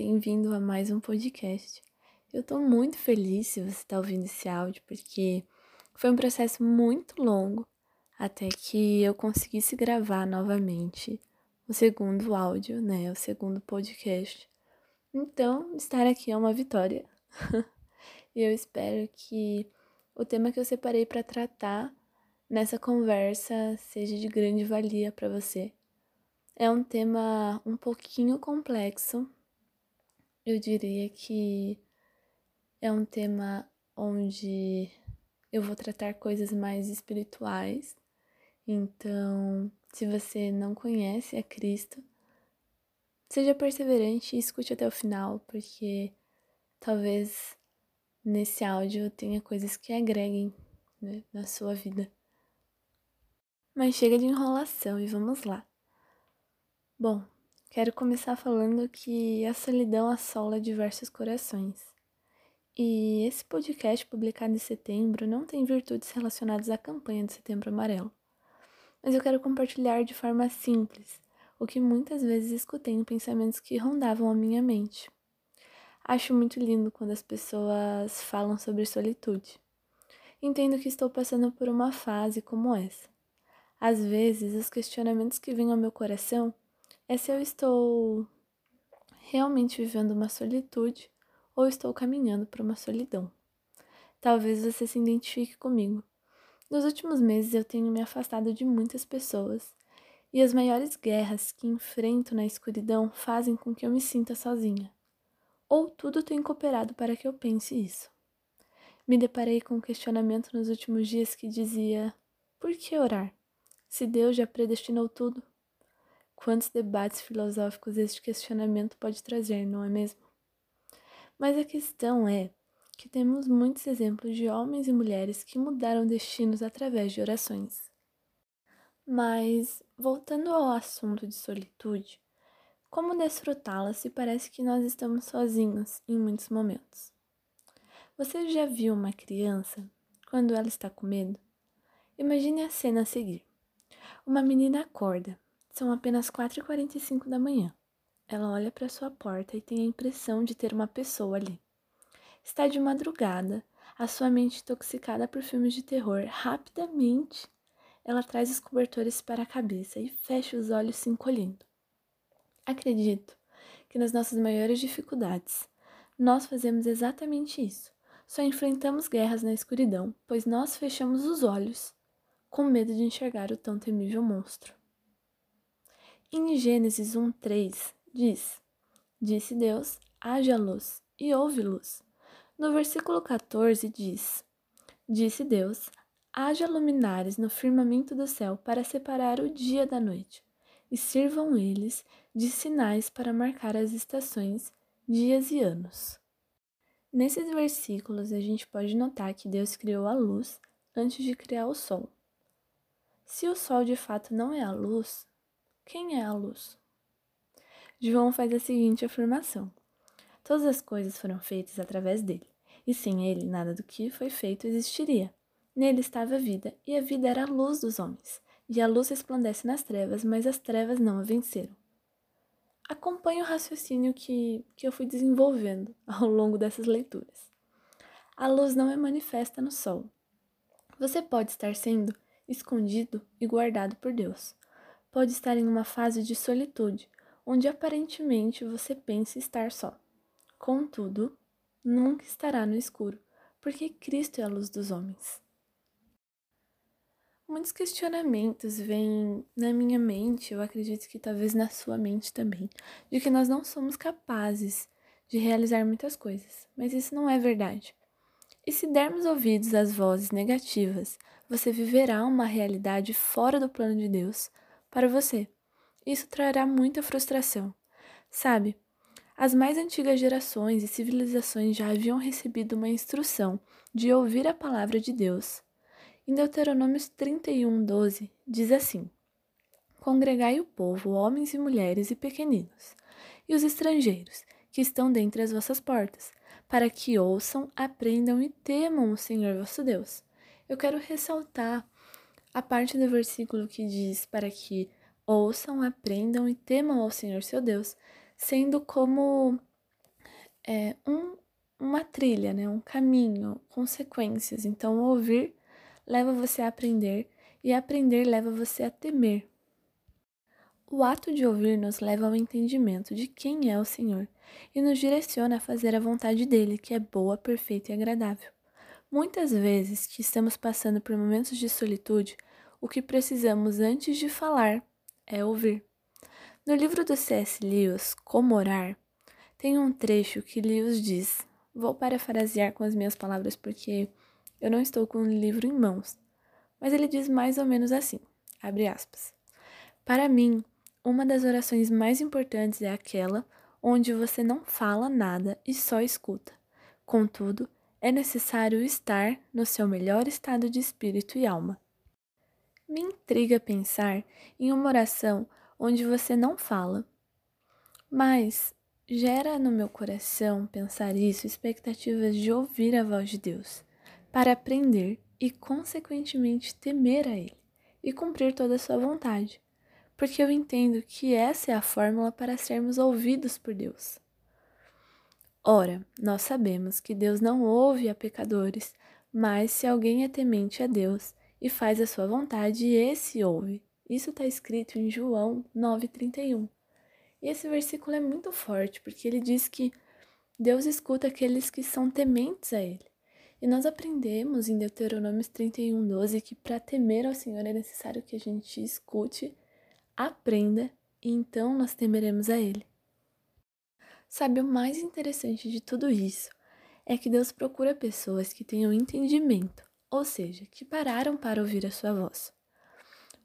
bem-vindo a mais um podcast. Eu tô muito feliz se você está ouvindo esse áudio, porque foi um processo muito longo até que eu conseguisse gravar novamente o segundo áudio, né? O segundo podcast. Então, estar aqui é uma vitória. e eu espero que o tema que eu separei para tratar nessa conversa seja de grande valia para você. É um tema um pouquinho complexo. Eu diria que é um tema onde eu vou tratar coisas mais espirituais. Então, se você não conhece a Cristo, seja perseverante e escute até o final, porque talvez nesse áudio tenha coisas que agreguem né, na sua vida. Mas chega de enrolação e vamos lá. Bom, quero começar falando que a solidão assola diversos corações. E esse podcast publicado em setembro não tem virtudes relacionadas à campanha de Setembro Amarelo. Mas eu quero compartilhar de forma simples o que muitas vezes escutei em pensamentos que rondavam a minha mente. Acho muito lindo quando as pessoas falam sobre solitude. Entendo que estou passando por uma fase como essa. Às vezes, os questionamentos que vêm ao meu coração é se eu estou realmente vivendo uma solitude ou estou caminhando para uma solidão. Talvez você se identifique comigo. Nos últimos meses eu tenho me afastado de muitas pessoas e as maiores guerras que enfrento na escuridão fazem com que eu me sinta sozinha. Ou tudo tem cooperado para que eu pense isso. Me deparei com um questionamento nos últimos dias que dizia: por que orar? Se Deus já predestinou tudo? Quantos debates filosóficos este questionamento pode trazer, não é mesmo? Mas a questão é que temos muitos exemplos de homens e mulheres que mudaram destinos através de orações. Mas, voltando ao assunto de solitude, como desfrutá-la se parece que nós estamos sozinhos em muitos momentos? Você já viu uma criança quando ela está com medo? Imagine a cena a seguir. Uma menina acorda são apenas 4h45 da manhã. Ela olha para sua porta e tem a impressão de ter uma pessoa ali. Está de madrugada, a sua mente intoxicada por filmes de terror. Rapidamente, ela traz os cobertores para a cabeça e fecha os olhos se encolhendo. Acredito que nas nossas maiores dificuldades, nós fazemos exatamente isso. Só enfrentamos guerras na escuridão, pois nós fechamos os olhos com medo de enxergar o tão temível monstro. Em Gênesis 1:3 diz: Disse Deus: haja luz, e houve luz. No versículo 14 diz: Disse Deus: haja luminares no firmamento do céu para separar o dia da noite, e sirvam eles de sinais para marcar as estações, dias e anos. Nesses versículos a gente pode notar que Deus criou a luz antes de criar o sol. Se o sol de fato não é a luz, quem é a luz? João faz a seguinte afirmação: Todas as coisas foram feitas através dele, e sem ele nada do que foi feito existiria. Nele estava a vida, e a vida era a luz dos homens. E a luz resplandece nas trevas, mas as trevas não a venceram. Acompanhe o raciocínio que, que eu fui desenvolvendo ao longo dessas leituras. A luz não é manifesta no sol. Você pode estar sendo escondido e guardado por Deus pode estar em uma fase de solitude, onde aparentemente você pensa estar só. Contudo, nunca estará no escuro, porque Cristo é a luz dos homens. Muitos questionamentos vêm na minha mente, eu acredito que talvez na sua mente também, de que nós não somos capazes de realizar muitas coisas, mas isso não é verdade. E se dermos ouvidos às vozes negativas, você viverá uma realidade fora do plano de Deus, para você. Isso trará muita frustração. Sabe, as mais antigas gerações e civilizações já haviam recebido uma instrução de ouvir a palavra de Deus. Em Deuteronômio 31, 12, diz assim: Congregai o povo, homens e mulheres e pequeninos, e os estrangeiros que estão dentre as vossas portas, para que ouçam, aprendam e temam o Senhor vosso Deus. Eu quero ressaltar a parte do versículo que diz para que ouçam, aprendam e temam ao Senhor seu Deus, sendo como é, um, uma trilha, né? um caminho, consequências. Então, ouvir leva você a aprender e aprender leva você a temer. O ato de ouvir nos leva ao entendimento de quem é o Senhor e nos direciona a fazer a vontade dele, que é boa, perfeita e agradável. Muitas vezes que estamos passando por momentos de solitude, o que precisamos antes de falar é ouvir. No livro do C.S. Lewis, Como Orar, tem um trecho que Lewis diz. Vou parafrasear com as minhas palavras porque eu não estou com o livro em mãos. Mas ele diz mais ou menos assim: abre aspas. Para mim, uma das orações mais importantes é aquela onde você não fala nada e só escuta. Contudo, é necessário estar no seu melhor estado de espírito e alma. Me intriga pensar em uma oração onde você não fala, mas gera no meu coração pensar isso expectativas de ouvir a voz de Deus, para aprender e, consequentemente, temer a Ele e cumprir toda a sua vontade porque eu entendo que essa é a fórmula para sermos ouvidos por Deus. Ora, nós sabemos que Deus não ouve a pecadores, mas se alguém é temente a Deus e faz a sua vontade, esse ouve. Isso está escrito em João 9,31. E esse versículo é muito forte, porque ele diz que Deus escuta aqueles que são tementes a Ele. E nós aprendemos em Deuteronômio 31,12 que para temer ao Senhor é necessário que a gente escute aprenda e então nós temeremos a Ele. Sabe, o mais interessante de tudo isso é que Deus procura pessoas que tenham entendimento, ou seja, que pararam para ouvir a sua voz.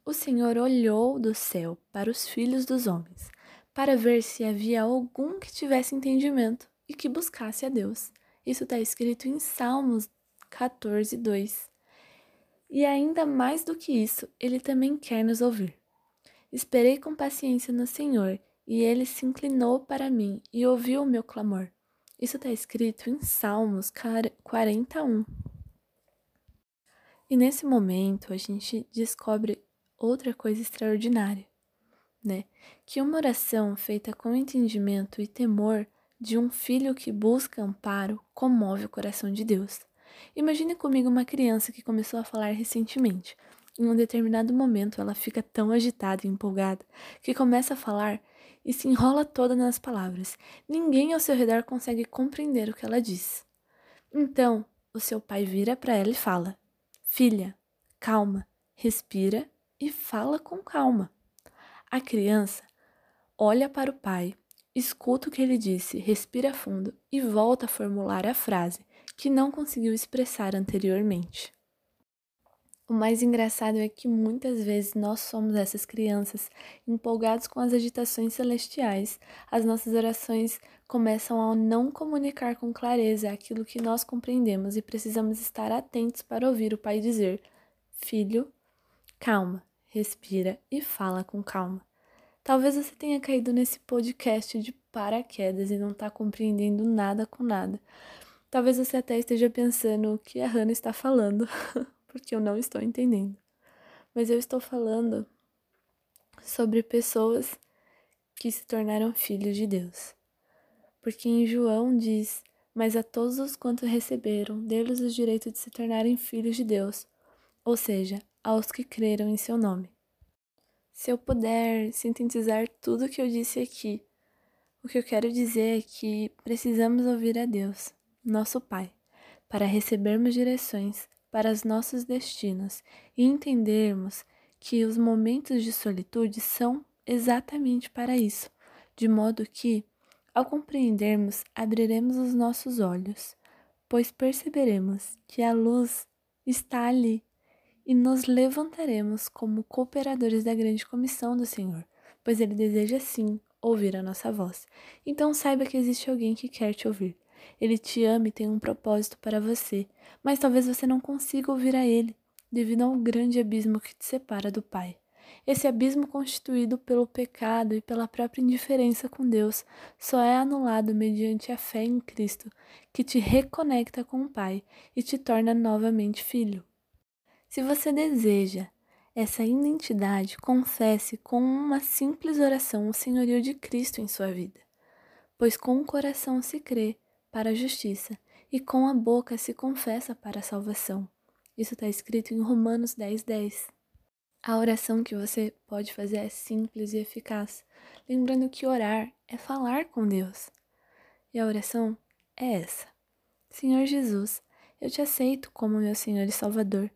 O Senhor olhou do céu para os filhos dos homens, para ver se havia algum que tivesse entendimento e que buscasse a Deus. Isso está escrito em Salmos 14, 2. E ainda mais do que isso, ele também quer nos ouvir. Esperei com paciência no Senhor, e ele se inclinou para mim e ouviu o meu clamor. Isso está escrito em Salmos 41. E nesse momento a gente descobre outra coisa extraordinária, né? Que uma oração feita com entendimento e temor de um filho que busca amparo comove o coração de Deus. Imagine comigo uma criança que começou a falar recentemente. Em um determinado momento, ela fica tão agitada e empolgada que começa a falar e se enrola toda nas palavras. Ninguém ao seu redor consegue compreender o que ela diz. Então, o seu pai vira para ela e fala: Filha, calma, respira e fala com calma. A criança olha para o pai, escuta o que ele disse, respira fundo e volta a formular a frase que não conseguiu expressar anteriormente. O mais engraçado é que muitas vezes nós somos essas crianças, empolgados com as agitações celestiais. As nossas orações começam a não comunicar com clareza aquilo que nós compreendemos e precisamos estar atentos para ouvir o Pai dizer: Filho, calma, respira e fala com calma. Talvez você tenha caído nesse podcast de paraquedas e não está compreendendo nada com nada. Talvez você até esteja pensando o que a Hannah está falando. porque eu não estou entendendo. Mas eu estou falando sobre pessoas que se tornaram filhos de Deus. Porque em João diz: Mas a todos os quantos receberam, deles o direito de se tornarem filhos de Deus, ou seja, aos que creram em seu nome. Se eu puder sintetizar tudo o que eu disse aqui, o que eu quero dizer é que precisamos ouvir a Deus, nosso Pai, para recebermos direções para os nossos destinos e entendermos que os momentos de solitude são exatamente para isso, de modo que, ao compreendermos, abriremos os nossos olhos, pois perceberemos que a luz está ali e nos levantaremos como cooperadores da grande comissão do Senhor, pois Ele deseja sim ouvir a nossa voz. Então saiba que existe alguém que quer te ouvir. Ele te ama e tem um propósito para você, mas talvez você não consiga ouvir a ele, devido ao grande abismo que te separa do Pai. Esse abismo constituído pelo pecado e pela própria indiferença com Deus só é anulado mediante a fé em Cristo, que te reconecta com o Pai e te torna novamente filho. Se você deseja essa identidade, confesse com uma simples oração o senhorio de Cristo em sua vida, pois com o coração se crê para a justiça, e com a boca se confessa para a salvação. Isso está escrito em Romanos 10, 10. A oração que você pode fazer é simples e eficaz, lembrando que orar é falar com Deus. E a oração é essa: Senhor Jesus, eu te aceito como meu Senhor e Salvador.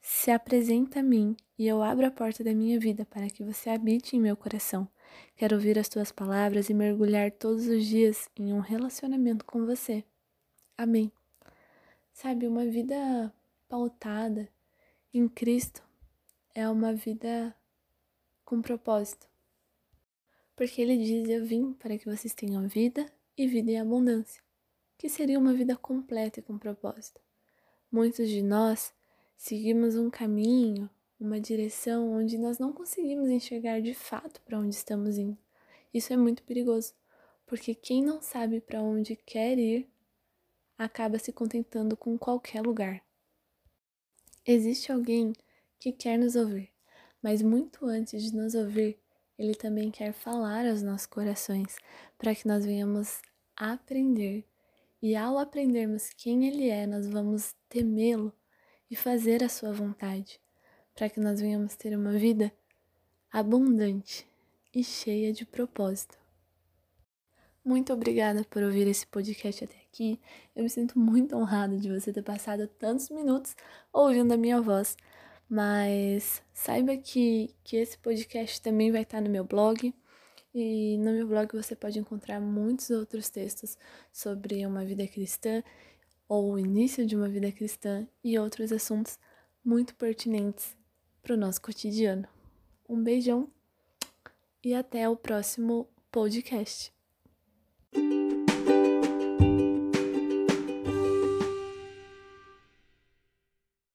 Se apresenta a mim e eu abro a porta da minha vida para que você habite em meu coração. Quero ouvir as tuas palavras e mergulhar todos os dias em um relacionamento com você. Amém. Sabe, uma vida pautada em Cristo é uma vida com propósito. Porque ele diz: Eu vim para que vocês tenham vida e vida em abundância, que seria uma vida completa e com propósito. Muitos de nós seguimos um caminho, uma direção onde nós não conseguimos enxergar de fato para onde estamos indo. Isso é muito perigoso, porque quem não sabe para onde quer ir acaba se contentando com qualquer lugar. Existe alguém que quer nos ouvir, mas muito antes de nos ouvir, ele também quer falar aos nossos corações, para que nós venhamos aprender. E ao aprendermos quem Ele é, nós vamos temê-lo e fazer a Sua vontade, para que nós venhamos ter uma vida abundante e cheia de propósito. Muito obrigada por ouvir esse podcast até aqui. Eu me sinto muito honrada de você ter passado tantos minutos ouvindo a minha voz. Mas saiba que, que esse podcast também vai estar no meu blog. E no meu blog você pode encontrar muitos outros textos sobre uma vida cristã ou o início de uma vida cristã e outros assuntos muito pertinentes para o nosso cotidiano. Um beijão e até o próximo podcast.